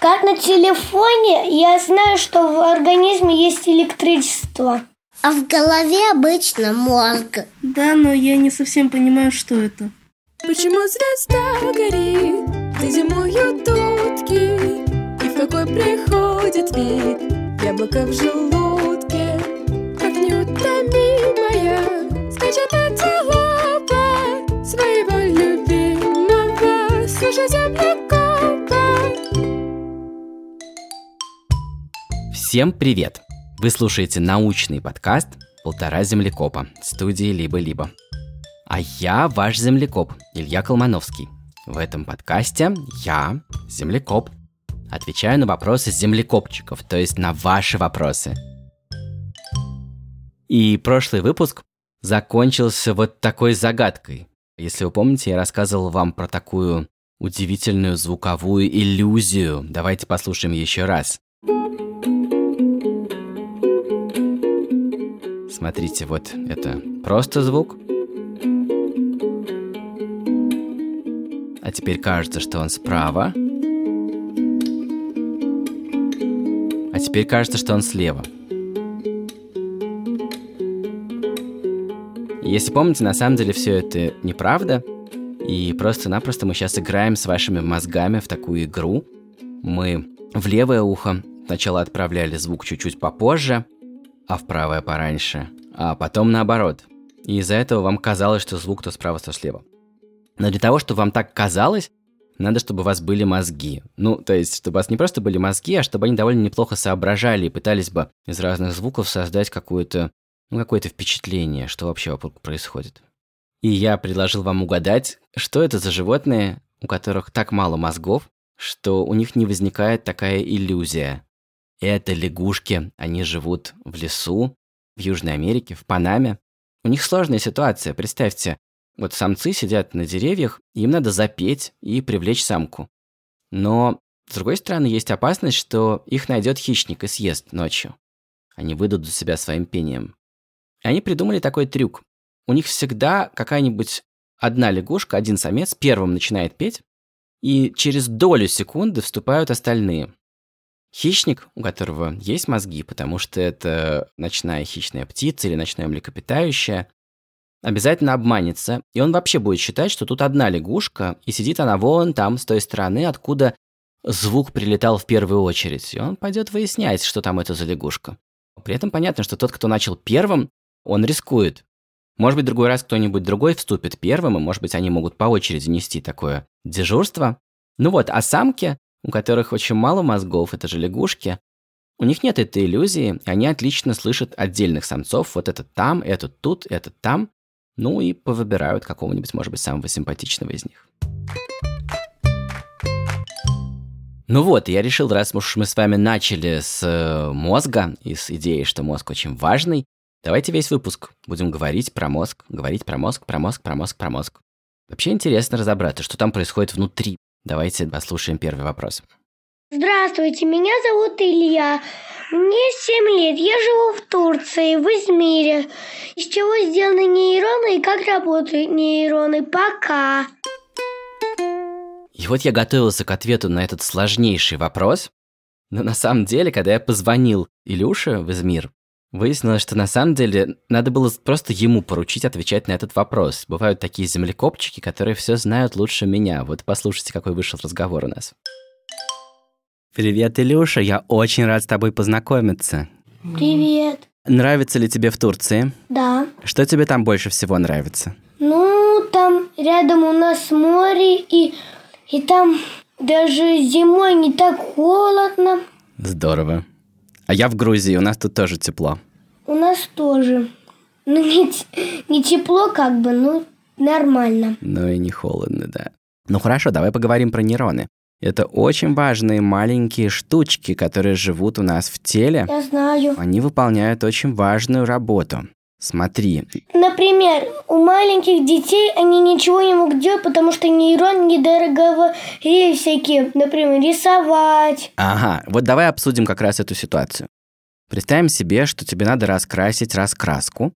Как на телефоне, я знаю, что в организме есть электричество. А в голове обычно мозг. Да, но я не совсем понимаю, что это. Почему звезда горит, где зимуют утки, И в какой приходит вид яблоко в желудке, Как неутомимая скачет антилопа Всем привет! Вы слушаете научный подкаст «Полтора землекопа» студии «Либо-либо». А я ваш землекоп, Илья Колмановский. В этом подкасте я, землекоп, отвечаю на вопросы землекопчиков, то есть на ваши вопросы. И прошлый выпуск закончился вот такой загадкой. Если вы помните, я рассказывал вам про такую удивительную звуковую иллюзию. Давайте послушаем еще раз. Смотрите, вот это просто звук. А теперь кажется, что он справа. А теперь кажется, что он слева. Если помните, на самом деле все это неправда. И просто-напросто мы сейчас играем с вашими мозгами в такую игру. Мы в левое ухо сначала отправляли звук чуть-чуть попозже, а в правое пораньше, а потом наоборот. И из-за этого вам казалось, что звук то справа, то слева. Но для того, чтобы вам так казалось, надо, чтобы у вас были мозги. Ну, то есть, чтобы у вас не просто были мозги, а чтобы они довольно неплохо соображали и пытались бы из разных звуков создать какое-то, ну, какое-то впечатление, что вообще вокруг происходит. И я предложил вам угадать, что это за животные, у которых так мало мозгов, что у них не возникает такая иллюзия. Это лягушки, они живут в лесу, в Южной Америке, в Панаме. У них сложная ситуация, представьте. Вот самцы сидят на деревьях, им надо запеть и привлечь самку. Но, с другой стороны, есть опасность, что их найдет хищник и съест ночью. Они выйдут за себя своим пением. И они придумали такой трюк. У них всегда какая-нибудь одна лягушка, один самец первым начинает петь, и через долю секунды вступают остальные. Хищник, у которого есть мозги, потому что это ночная хищная птица или ночное млекопитающее, обязательно обманется, и он вообще будет считать, что тут одна лягушка, и сидит она вон там, с той стороны, откуда звук прилетал в первую очередь, и он пойдет выяснять, что там это за лягушка. При этом понятно, что тот, кто начал первым, он рискует. Может быть, другой раз кто-нибудь другой вступит первым, и, может быть, они могут по очереди нести такое дежурство. Ну вот, а самки у которых очень мало мозгов, это же лягушки, у них нет этой иллюзии, они отлично слышат отдельных самцов, вот этот там, этот тут, этот там, ну и повыбирают какого-нибудь, может быть, самого симпатичного из них. Ну вот, я решил, раз уж мы с вами начали с э, мозга и с идеей, что мозг очень важный, давайте весь выпуск будем говорить про мозг, говорить про мозг, про мозг, про мозг, про мозг. Вообще интересно разобраться, что там происходит внутри Давайте послушаем первый вопрос. Здравствуйте, меня зовут Илья. Мне 7 лет. Я живу в Турции, в Измире. Из чего сделаны нейроны и как работают нейроны? Пока. И вот я готовился к ответу на этот сложнейший вопрос. Но на самом деле, когда я позвонил Илюше в Измир, Выяснилось, что на самом деле надо было просто ему поручить отвечать на этот вопрос. Бывают такие землекопчики, которые все знают лучше меня. Вот послушайте, какой вышел разговор у нас. Привет, Илюша, я очень рад с тобой познакомиться. Привет. Нравится ли тебе в Турции? Да. Что тебе там больше всего нравится? Ну, там рядом у нас море, и, и там даже зимой не так холодно. Здорово. А я в Грузии, у нас тут тоже тепло. У нас тоже. Ну, не, не тепло как бы, ну, нормально. Ну и не холодно, да. Ну хорошо, давай поговорим про нейроны. Это очень важные маленькие штучки, которые живут у нас в теле. Я знаю. Они выполняют очень важную работу. Смотри. Например, у маленьких детей они ничего не могут делать, потому что нейрон недорого и всякие, например, рисовать. Ага, вот давай обсудим как раз эту ситуацию. Представим себе, что тебе надо раскрасить раскраску,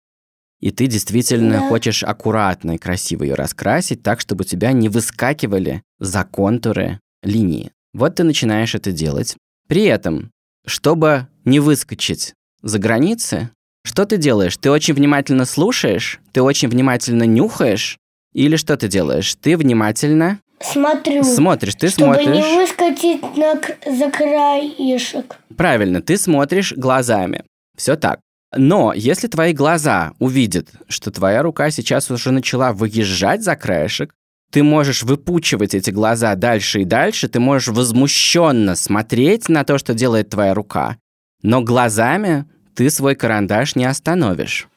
и ты действительно да. хочешь аккуратно и красиво ее раскрасить, так, чтобы у тебя не выскакивали за контуры линии. Вот ты начинаешь это делать. При этом, чтобы не выскочить за границы, что ты делаешь? Ты очень внимательно слушаешь? Ты очень внимательно нюхаешь? Или что ты делаешь? Ты внимательно Смотрю. смотришь, ты чтобы смотришь. не выскочить на, за краешек. Правильно, ты смотришь глазами. Все так. Но если твои глаза увидят, что твоя рука сейчас уже начала выезжать за краешек, ты можешь выпучивать эти глаза дальше и дальше, ты можешь возмущенно смотреть на то, что делает твоя рука, но глазами ты свой карандаш не остановишь.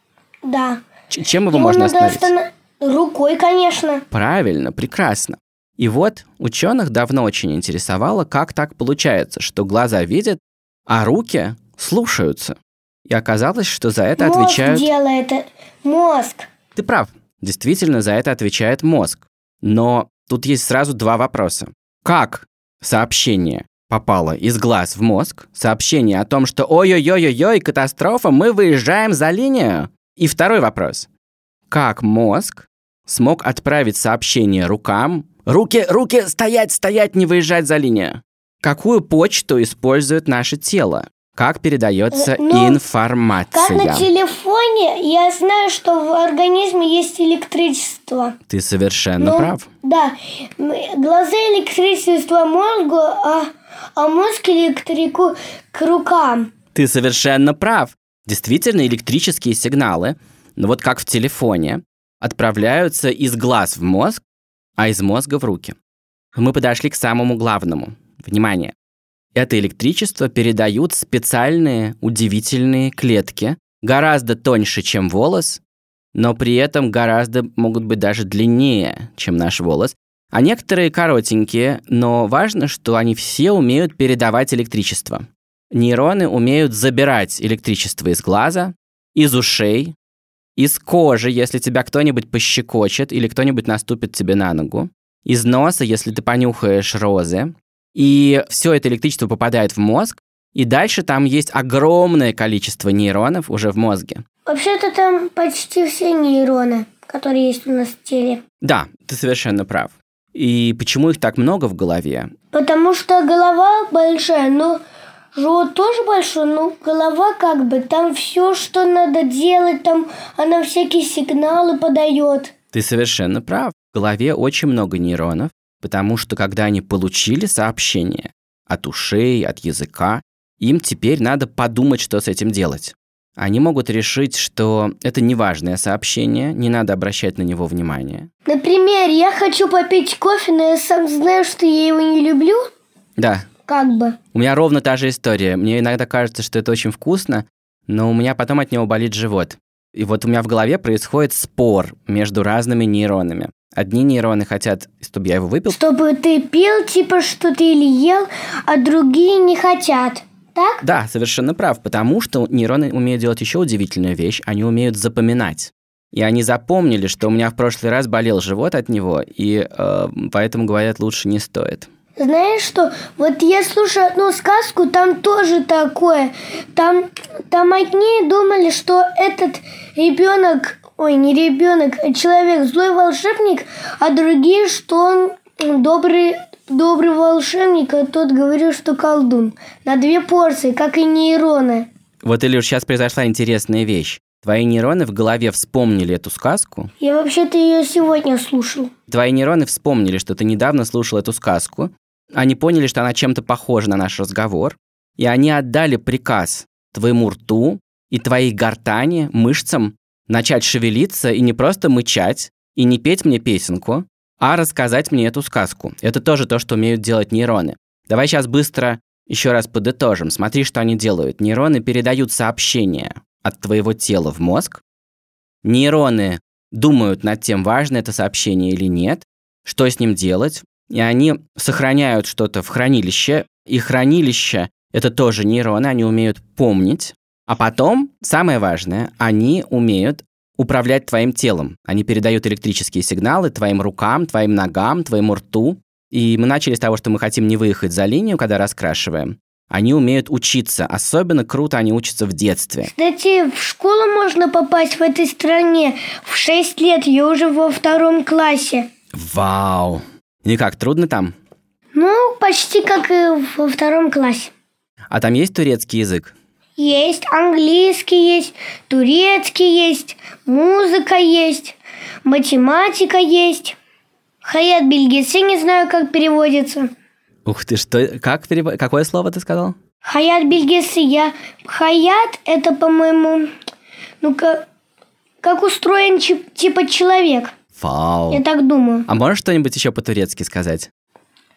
Да. Ч- чем его Его можно остановить? останов- Рукой, конечно. Правильно, прекрасно. И вот ученых давно очень интересовало, как так получается, что глаза видят, а руки слушаются. И оказалось, что за это мозг отвечают... делает. э, Мозг. Ты прав. Действительно, за это отвечает мозг. Но тут есть сразу два вопроса. Как сообщение попало из глаз в мозг? Сообщение о том, что ой-ой-ой-ой, катастрофа, мы выезжаем за линию. И второй вопрос. Как мозг смог отправить сообщение рукам? Руки, руки, стоять, стоять, не выезжать за линию. Какую почту использует наше тело? Как передается Э, ну, информация? Как на телефоне, я знаю, что в организме есть электричество. Ты совершенно Ну, прав. Да, глаза электричество мозгу, а, а мозг электрику к рукам. Ты совершенно прав. Действительно, электрические сигналы, ну вот как в телефоне, отправляются из глаз в мозг, а из мозга в руки. Мы подошли к самому главному. Внимание. Это электричество передают специальные удивительные клетки, гораздо тоньше, чем волос, но при этом гораздо могут быть даже длиннее, чем наш волос. А некоторые коротенькие, но важно, что они все умеют передавать электричество. Нейроны умеют забирать электричество из глаза, из ушей, из кожи, если тебя кто-нибудь пощекочет или кто-нибудь наступит тебе на ногу, из носа, если ты понюхаешь розы. И все это электричество попадает в мозг, и дальше там есть огромное количество нейронов уже в мозге. Вообще-то там почти все нейроны, которые есть у нас в теле. Да, ты совершенно прав. И почему их так много в голове? Потому что голова большая, но живот тоже большой, но голова как бы, там все, что надо делать, там она всякие сигналы подает. Ты совершенно прав. В голове очень много нейронов, потому что когда они получили сообщение от ушей, от языка, им теперь надо подумать, что с этим делать. Они могут решить, что это неважное сообщение, не надо обращать на него внимание. Например, я хочу попить кофе, но я сам знаю, что я его не люблю, Да, как бы. у меня ровно та же история. Мне иногда кажется, что это очень вкусно, но у меня потом от него болит живот. И вот у меня в голове происходит спор между разными нейронами. Одни нейроны хотят, чтобы я его выпил, Чтобы ты пил, типа, что ты или ел, а другие не хотят. Так? Да, совершенно прав, потому что нейроны умеют делать еще удивительную вещь, они умеют запоминать. И они запомнили, что у меня в прошлый раз болел живот от него, и э, поэтому говорят, лучше не стоит. Знаешь что? Вот я слушаю одну сказку, там тоже такое. Там, там одни думали, что этот ребенок, ой, не ребенок, а человек злой волшебник, а другие, что он добрый, добрый волшебник, а тот говорил, что колдун. На две порции, как и нейроны. Вот, Илюш, сейчас произошла интересная вещь. Твои нейроны в голове вспомнили эту сказку, Я вообще-то ее сегодня слушал. твои нейроны вспомнили, что ты недавно слушал эту сказку, они поняли, что она чем-то похожа на наш разговор, и они отдали приказ твоему рту и твоей гортани, мышцам начать шевелиться и не просто мычать, и не петь мне песенку, а рассказать мне эту сказку. Это тоже то, что умеют делать нейроны. Давай сейчас быстро еще раз подытожим. Смотри, что они делают. Нейроны передают сообщения от твоего тела в мозг. Нейроны думают над тем, важно это сообщение или нет, что с ним делать, и они сохраняют что-то в хранилище, и хранилище — это тоже нейроны, они умеют помнить, а потом, самое важное, они умеют управлять твоим телом. Они передают электрические сигналы твоим рукам, твоим ногам, твоему рту. И мы начали с того, что мы хотим не выехать за линию, когда раскрашиваем. Они умеют учиться. Особенно круто они учатся в детстве. Кстати, в школу можно попасть в этой стране. В 6 лет я уже во втором классе. Вау! И как, трудно там? Ну, почти как и во втором классе. А там есть турецкий язык? Есть английский, есть турецкий, есть музыка есть, математика есть. Хаят Бельгисы, не знаю, как переводится. Ух ты, что? Как перев... Какое слово ты сказал? Хаят Бельгисы, я... Хаят – это, по-моему, ну как, как устроен чип- типа человек. Вау. Я так думаю. А можешь что-нибудь еще по-турецки сказать?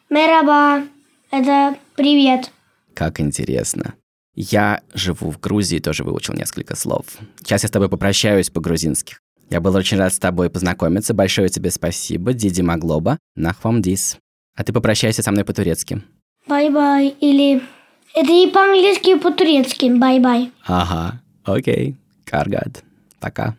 Мераба – это привет. Как интересно. Я живу в Грузии, тоже выучил несколько слов. Сейчас я с тобой попрощаюсь по-грузински. Я был очень рад с тобой познакомиться. Большое тебе спасибо. Диди Маглоба. Нахвам дис. А ты попрощайся со мной по-турецки. Bye-bye. Или это и по-английски, и по-турецки. Bye-bye. Ага, окей. კარგად. Пока.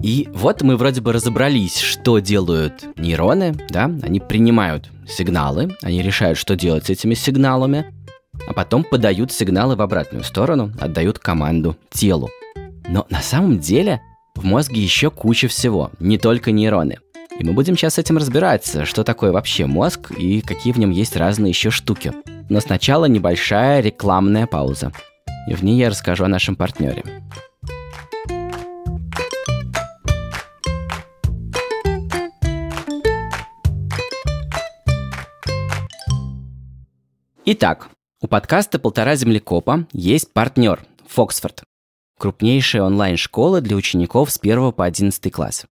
И вот мы вроде бы разобрались, что делают нейроны, да, они принимают сигналы, они решают, что делать с этими сигналами, а потом подают сигналы в обратную сторону, отдают команду телу. Но на самом деле в мозге еще куча всего, не только нейроны. И мы будем сейчас с этим разбираться, что такое вообще мозг и какие в нем есть разные еще штуки. Но сначала небольшая рекламная пауза. И в ней я расскажу о нашем партнере. Итак, у подкаста «Полтора землекопа» есть партнер – Фоксфорд. Крупнейшая онлайн-школа для учеников с 1 по 11 класс.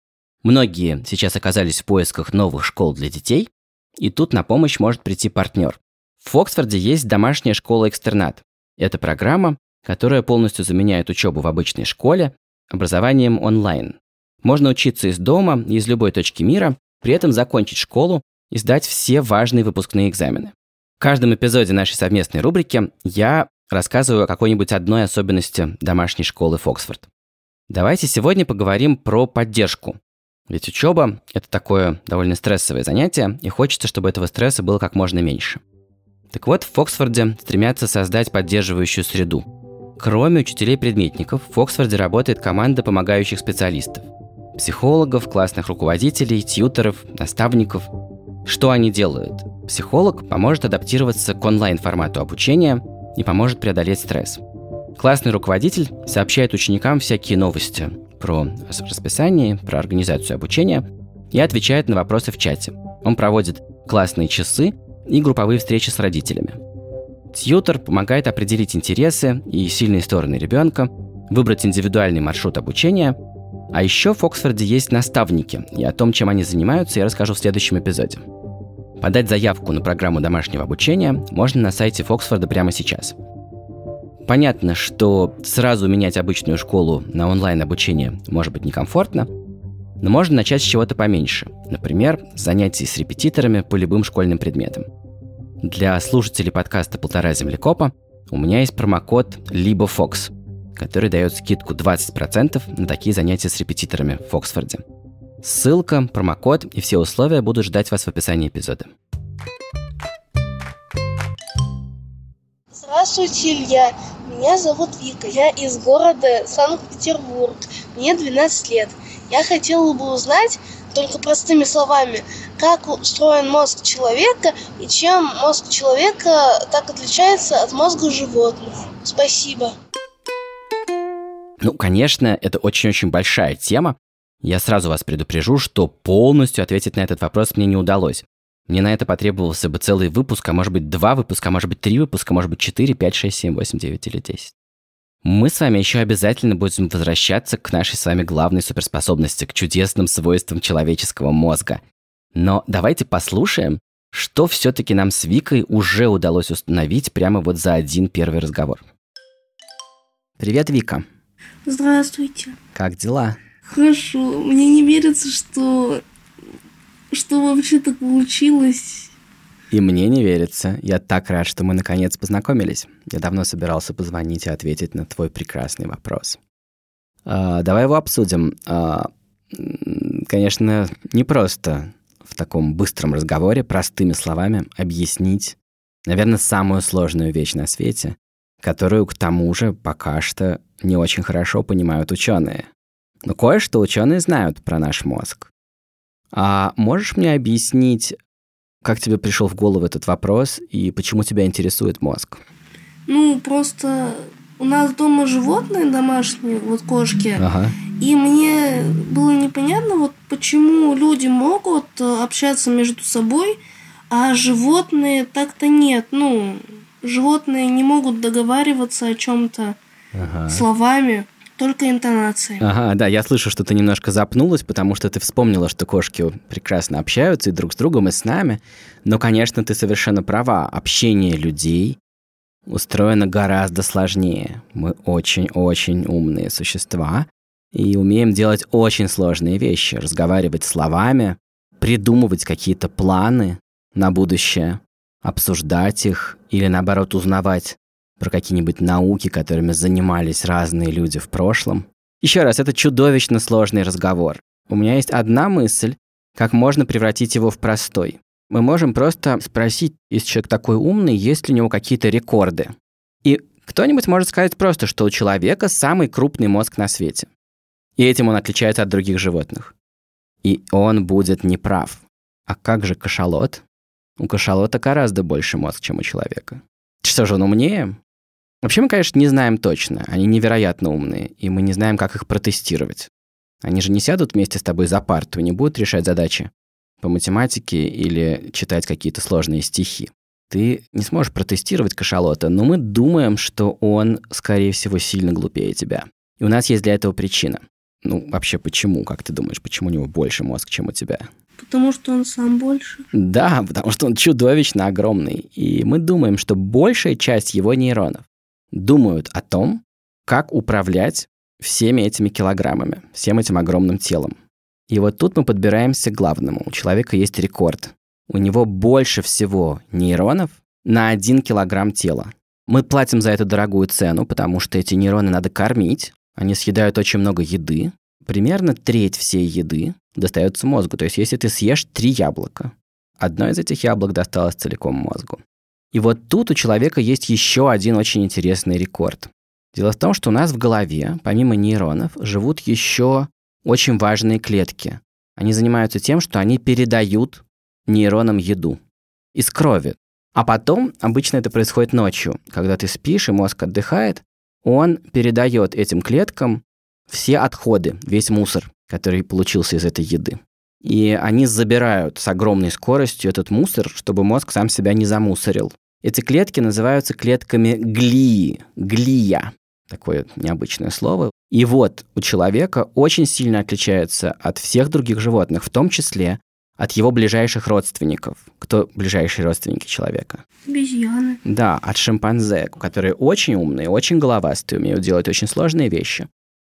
Многие сейчас оказались в поисках новых школ для детей, и тут на помощь может прийти партнер. В Фоксфорде есть домашняя школа-экстернат. Это программа, которая полностью заменяет учебу в обычной школе образованием онлайн. Можно учиться из дома, из любой точки мира, при этом закончить школу и сдать все важные выпускные экзамены. В каждом эпизоде нашей совместной рубрики я рассказываю о какой-нибудь одной особенности домашней школы Фоксфорд. Давайте сегодня поговорим про поддержку. Ведь учеба – это такое довольно стрессовое занятие, и хочется, чтобы этого стресса было как можно меньше. Так вот, в Фоксфорде стремятся создать поддерживающую среду. Кроме учителей-предметников, в Фоксфорде работает команда помогающих специалистов. Психологов, классных руководителей, тьютеров, наставников. Что они делают? Психолог поможет адаптироваться к онлайн-формату обучения и поможет преодолеть стресс. Классный руководитель сообщает ученикам всякие новости про расписание, про организацию обучения и отвечает на вопросы в чате. Он проводит классные часы и групповые встречи с родителями. Тьютер помогает определить интересы и сильные стороны ребенка, выбрать индивидуальный маршрут обучения, а еще в Оксфорде есть наставники, и о том, чем они занимаются, я расскажу в следующем эпизоде. Подать заявку на программу домашнего обучения можно на сайте Фоксфорда прямо сейчас. Понятно, что сразу менять обычную школу на онлайн-обучение может быть некомфортно, но можно начать с чего-то поменьше. Например, с занятий с репетиторами по любым школьным предметам. Для слушателей подкаста «Полтора землекопа» у меня есть промокод LiboFox, который дает скидку 20% на такие занятия с репетиторами в Оксфорде. Ссылка, промокод и все условия будут ждать вас в описании эпизода. Здравствуйте, Илья. Меня зовут Вика. Я из города Санкт-Петербург. Мне 12 лет. Я хотела бы узнать, только простыми словами, как устроен мозг человека и чем мозг человека так отличается от мозга животных. Спасибо. Ну, конечно, это очень-очень большая тема, я сразу вас предупрежу, что полностью ответить на этот вопрос мне не удалось. Мне на это потребовался бы целый выпуск, а может быть два выпуска, а может быть три выпуска, может быть четыре, пять, шесть, семь, восемь, девять или десять. Мы с вами еще обязательно будем возвращаться к нашей с вами главной суперспособности, к чудесным свойствам человеческого мозга. Но давайте послушаем, что все-таки нам с Викой уже удалось установить прямо вот за один первый разговор. Привет, Вика. Здравствуйте. Как дела? Хорошо. Мне не верится, что... что вообще так получилось. И мне не верится. Я так рад, что мы наконец познакомились. Я давно собирался позвонить и ответить на твой прекрасный вопрос. А, давай его обсудим. А, конечно, не просто в таком быстром разговоре, простыми словами объяснить, наверное, самую сложную вещь на свете, которую, к тому же, пока что не очень хорошо понимают ученые. Но кое-что ученые знают про наш мозг. А можешь мне объяснить, Как тебе пришел в голову этот вопрос и почему тебя интересует мозг? Ну, просто у нас дома животные домашние, вот кошки. Ага. И мне было непонятно, вот почему люди могут э, общаться между собой, а животные так-то нет. Ну, животные не могут договариваться о чем-то Ага. словами, только интонацией. Ага, да, я слышу, что ты немножко запнулась, потому что ты вспомнила, что кошки прекрасно общаются и друг с другом, и с нами. Но, конечно, ты совершенно права. Общение людей устроено гораздо сложнее. Мы очень-очень умные существа и умеем делать очень сложные вещи. Разговаривать словами, придумывать какие-то планы на будущее, обсуждать их или, наоборот, узнавать про какие-нибудь науки, которыми занимались разные люди в прошлом. Еще раз, это чудовищно сложный разговор. У меня есть одна мысль, как можно превратить его в простой. Мы можем просто спросить, если человек такой умный, есть ли у него какие-то рекорды. И кто-нибудь может сказать просто, что у человека самый крупный мозг на свете. И этим он отличается от других животных. И он будет неправ. А как же кашалот? У кашалота гораздо больше мозг, чем у человека. Что же, он умнее? Вообще мы, конечно, не знаем точно. Они невероятно умные, и мы не знаем, как их протестировать. Они же не сядут вместе с тобой за парту и не будут решать задачи по математике или читать какие-то сложные стихи. Ты не сможешь протестировать кашалота, но мы думаем, что он, скорее всего, сильно глупее тебя. И у нас есть для этого причина. Ну, вообще, почему? Как ты думаешь, почему у него больше мозг, чем у тебя? Потому что он сам больше. Да, потому что он чудовищно огромный. И мы думаем, что большая часть его нейронов думают о том, как управлять всеми этими килограммами, всем этим огромным телом. И вот тут мы подбираемся к главному. У человека есть рекорд. У него больше всего нейронов на один килограмм тела. Мы платим за эту дорогую цену, потому что эти нейроны надо кормить. Они съедают очень много еды. Примерно треть всей еды достается мозгу. То есть если ты съешь три яблока, одно из этих яблок досталось целиком мозгу. И вот тут у человека есть еще один очень интересный рекорд. Дело в том, что у нас в голове, помимо нейронов, живут еще очень важные клетки. Они занимаются тем, что они передают нейронам еду из крови. А потом, обычно это происходит ночью, когда ты спишь и мозг отдыхает, он передает этим клеткам все отходы, весь мусор, который получился из этой еды. И они забирают с огромной скоростью этот мусор, чтобы мозг сам себя не замусорил. Эти клетки называются клетками глии, глия, такое необычное слово. И вот у человека очень сильно отличается от всех других животных, в том числе от его ближайших родственников. Кто ближайшие родственники человека? Обезьяны. Да, от шимпанзе, которые очень умные, очень головастые, умеют делать очень сложные вещи.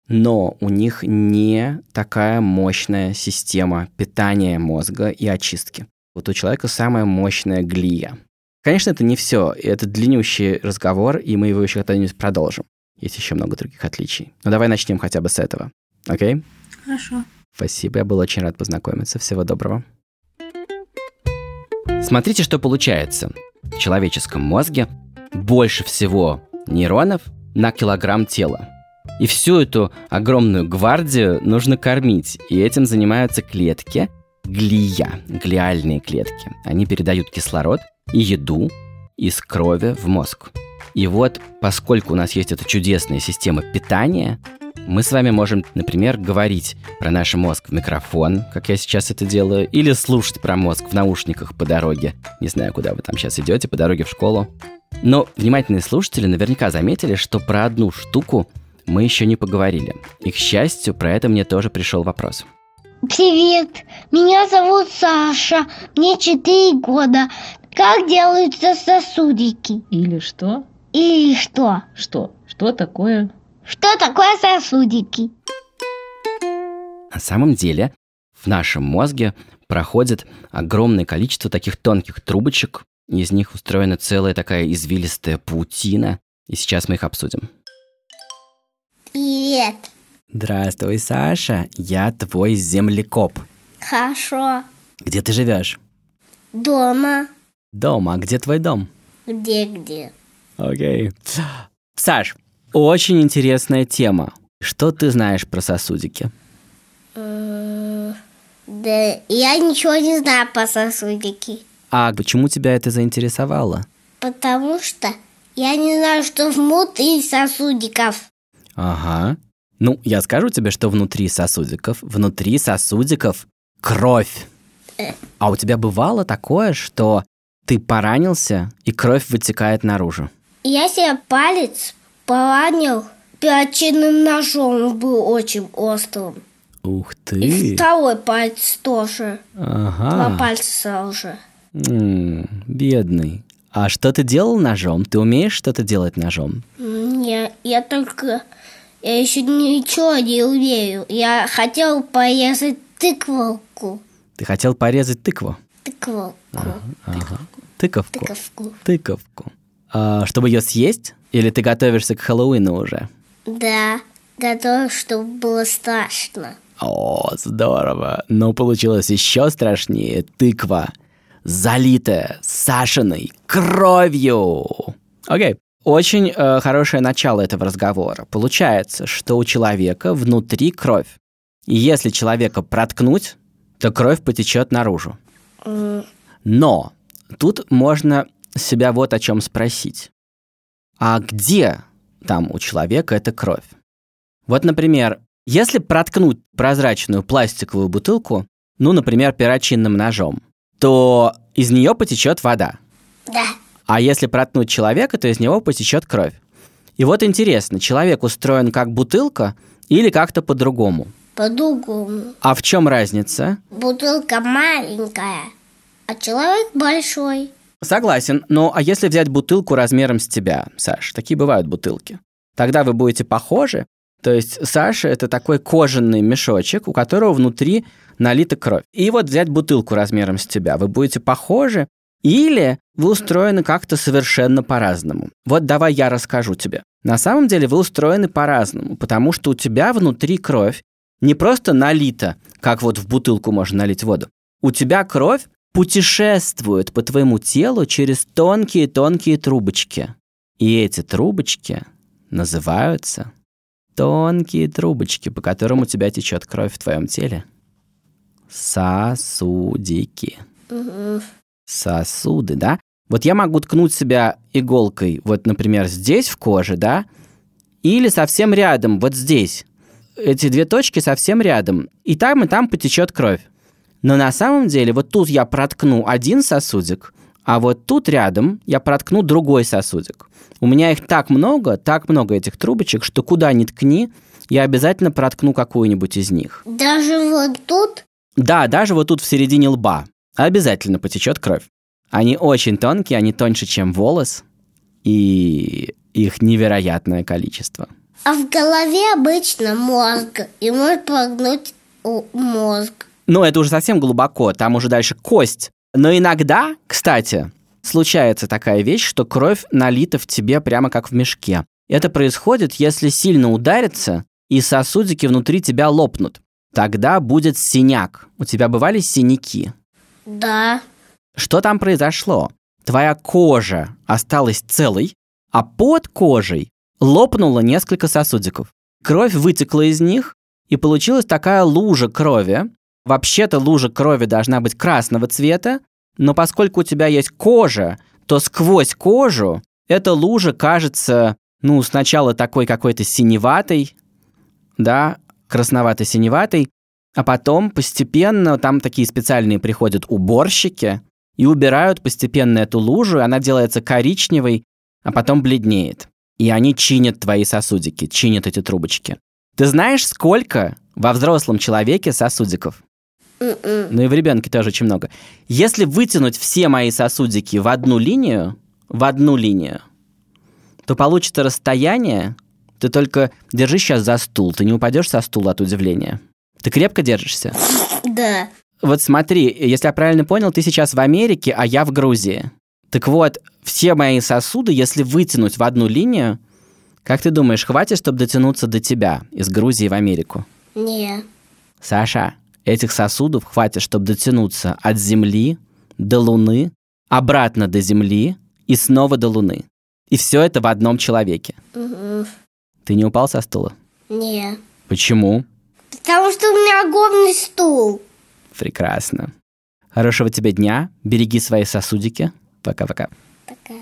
Но у них не такая мощная система питания мозга и очистки. Вот у человека самая мощная глия. Конечно, это не все. Это длиннющий разговор, и мы его еще когда-нибудь продолжим. Есть еще много других отличий. Но давай начнем хотя бы с этого. Окей? Хорошо. Спасибо, я был очень рад познакомиться. Всего доброго. Смотрите, что получается. В человеческом мозге больше всего нейронов на килограмм тела. И всю эту огромную гвардию нужно кормить. И этим занимаются клетки, глия, глиальные клетки. Они передают кислород и еду из крови в мозг. И вот, поскольку у нас есть эта чудесная система питания, мы с вами можем, например, говорить про наш мозг в микрофон, как я сейчас это делаю, или слушать про мозг в наушниках по дороге. Не знаю, куда вы там сейчас идете, по дороге в школу. Но внимательные слушатели наверняка заметили, что про одну штуку мы еще не поговорили. И, к счастью, про это мне тоже пришел вопрос. Привет, меня зовут Саша, мне 4 года. Как делаются сосудики? Или что? Или что? Что? Что такое? Что такое сосудики? На самом деле, в нашем мозге проходит огромное количество таких тонких трубочек, из них устроена целая такая извилистая паутина, и сейчас мы их обсудим. Привет. Здравствуй, Саша, я твой землекоп. Хорошо. Где ты живешь? Дома. Дома. А где твой дом? Где-где? Окей. Саш, очень интересная тема. Что ты знаешь про сосудики? М, Да я ничего не знаю по сосудики. А почему тебя это заинтересовало? Потому что я не знаю, что внутри сосудиков. Ага. Ну, я скажу тебе, что внутри сосудиков, внутри сосудиков кровь. А у тебя бывало такое, что ты поранился, и кровь вытекает наружу? Я себе палец поранил перочинным ножом. Он был очень острым. Ух И ты! второй палец тоже. Два Ага. пальца сразу же. М, бедный. А что ты делал ножом? Ты умеешь что-то делать ножом? Не, я только... Я еще ничего не умею. Я хотел порезать тыквалку. Ты хотел порезать тыкву? Тыквалку. Тыковку? Тыковку. Тыковку. А, чтобы ее съесть? Или ты готовишься к Хэллоуину уже? Да, готов, чтобы было страшно. О, здорово. Но получилось еще страшнее. Тыква, залитая Сашиной кровью. Окей. Очень э, хорошее начало этого разговора. Получается, что у человека внутри кровь. И если человека проткнуть, то кровь потечет наружу. Но тут можно себя вот о чем спросить. А где там у человека эта кровь? Вот, например, если проткнуть прозрачную пластиковую бутылку, ну, например, перочинным ножом, то из нее потечет вода. Да. А если проткнуть человека, то из него потечет кровь. И вот интересно, человек устроен как бутылка или как-то по-другому? По-другому. А в чем разница? Бутылка маленькая, а человек большой. Согласен, но а если взять бутылку размером с тебя, Саш, такие бывают бутылки, тогда вы будете похожи. То есть Саша это такой кожаный мешочек, у которого внутри налита кровь. И вот взять бутылку размером с тебя, вы будете похожи, или вы устроены как-то совершенно по-разному. Вот давай я расскажу тебе. На самом деле вы устроены по-разному, потому что у тебя внутри кровь не просто налита, как вот в бутылку можно налить воду. У тебя кровь путешествует по твоему телу через тонкие-тонкие трубочки. И эти трубочки называются тонкие трубочки, по которым у тебя течет кровь в твоем теле. Сосудики. Сосуды, да? Вот я могу ткнуть себя иголкой, вот, например, здесь в коже, да? Или совсем рядом, вот здесь. Эти две точки совсем рядом. И там, и там потечет кровь. Но на самом деле вот тут я проткну один сосудик, а вот тут рядом я проткну другой сосудик. У меня их так много, так много этих трубочек, что куда ни ткни, я обязательно проткну какую-нибудь из них. Даже вот тут Да, даже вот тут в середине лба обязательно потечет кровь. Они очень тонкие, они тоньше, чем волос, и их невероятное количество. А в голове обычно мозг, и может прогнуть мозг. Ну, это уже совсем глубоко, там уже дальше кость. Но иногда, кстати, случается такая вещь, что кровь налита в тебе прямо как в мешке. Это происходит, если сильно удариться, и сосудики внутри тебя лопнут. Тогда будет синяк. У тебя бывали синяки? Да, Что там произошло? Твоя кожа осталась целой, а под кожей лопнуло несколько сосудиков. Кровь вытекла из них, и получилась такая лужа крови. Вообще-то лужа крови должна быть красного цвета, но поскольку у тебя есть кожа, то сквозь кожу эта лужа кажется, ну, сначала такой какой-то синеватой, да, красновато-синеватой, а потом постепенно там такие специальные приходят уборщики и убирают постепенно эту лужу, и она делается коричневой, а потом бледнеет. И они чинят твои сосудики, чинят эти трубочки. Ты знаешь, сколько во взрослом человеке сосудиков? Ну и в ребенке тоже очень много. Если вытянуть все мои сосудики в одну линию, в одну линию, то получится расстояние. Ты только держись сейчас за стул, ты не упадешь со стула от удивления. Ты крепко держишься? да. Вот смотри, если я правильно понял, ты сейчас в Америке, а я в Грузии. Так вот, все мои сосуды, если вытянуть в одну линию, как ты думаешь, хватит, чтобы дотянуться до тебя из Грузии в Америку? Не. Саша, этих сосудов хватит, чтобы дотянуться от Земли до Луны, обратно до Земли и снова до Луны. И все это в одном человеке. Мгм. Ты не упал со стула? Не. Почему? Потому что огромный стул. Прекрасно. Хорошего тебе дня. Береги свои сосудики. Пока-пока. Пока.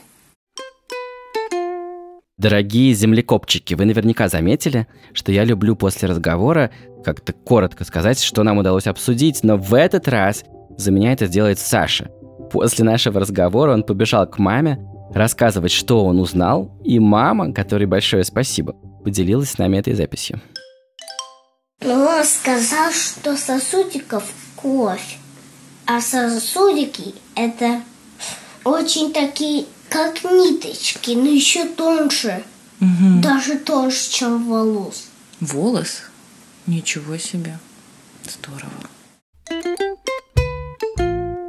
Дорогие землекопчики, вы наверняка заметили, что я люблю после разговора как-то коротко сказать, что нам удалось обсудить, но в этот раз за меня это сделает Саша. После нашего разговора он побежал к маме рассказывать, что он узнал, и мама, которой большое спасибо, поделилась с нами этой записью. Он сказал, что сосудиков кровь, а сосудики это очень такие, как ниточки, но еще тоньше, Мгм. даже тоньше, чем волос. Волос? Ничего себе. Здорово.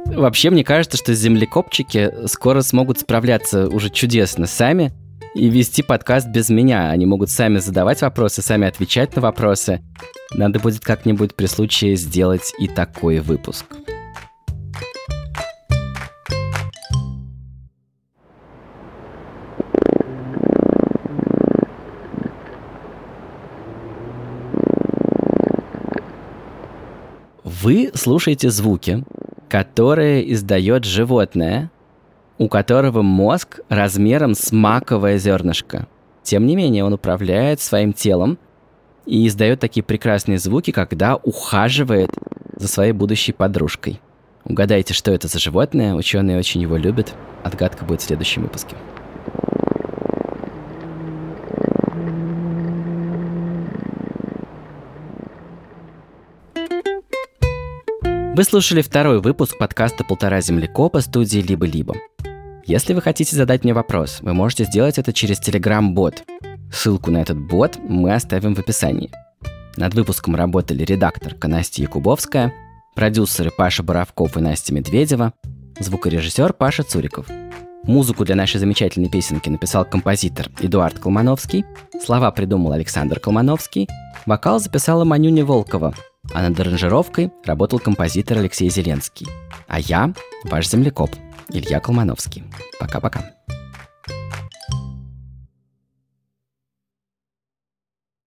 Вообще, мне кажется, что землекопчики скоро смогут справляться уже чудесно сами и вести подкаст без меня. Они могут сами задавать вопросы, сами отвечать на вопросы. Надо будет как-нибудь при случае сделать и такой выпуск. Вы слушаете звуки, которые издает животное, у которого мозг размером с маковое зернышко. Тем не менее, он управляет своим телом и издает такие прекрасные звуки, когда ухаживает за своей будущей подружкой. Угадайте, что это за животное, ученые очень его любят. Отгадка будет в следующем выпуске. Вы слушали второй выпуск подкаста «Полтора землекопа» студии «Либо-либо». Если вы хотите задать мне вопрос, вы можете сделать это через Telegram-бот. Ссылку на этот бот мы оставим в описании. Над выпуском работали редакторка Настя Якубовская, продюсеры Паша Боровков и Настя Медведева, звукорежиссер Паша Цуриков. Музыку для нашей замечательной песенки написал композитор Эдуард Колмановский, слова придумал Александр Колмановский, вокал записала Манюня Волкова, а над аранжировкой работал композитор Алексей Зеленский. А я, ваш землекоп, Илья Колмановский. Пока-пока.